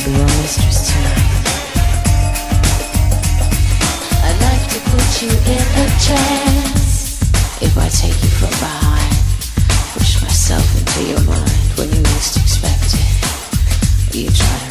I'll be your mistress tonight. I'd like to put you in a trance. If I take you from behind, push myself into your mind when you least expect it. You try to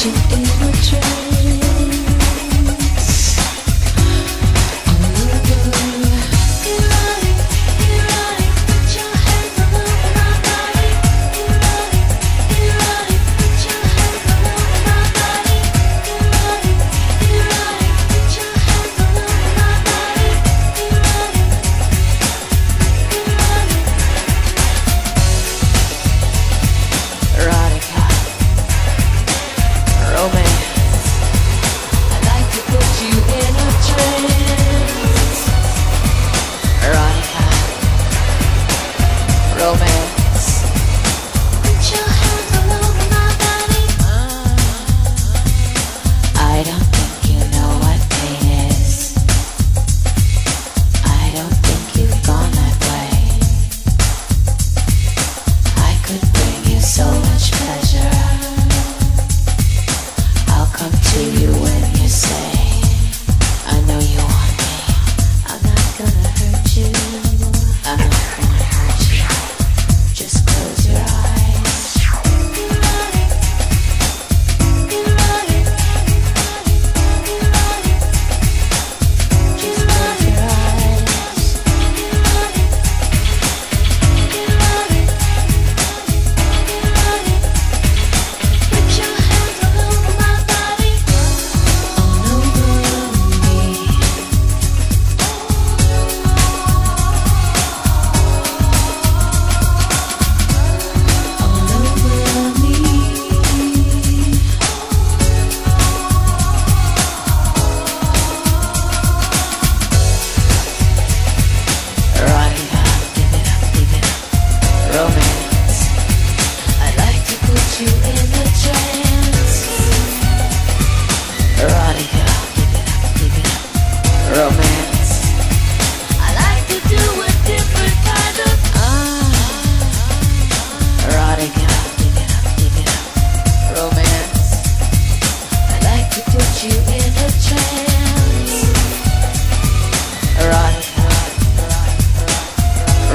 She in the train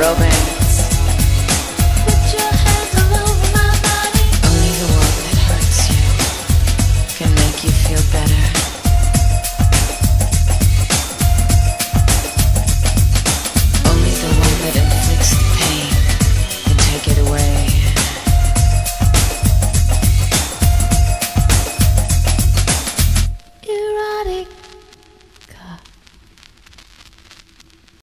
romance.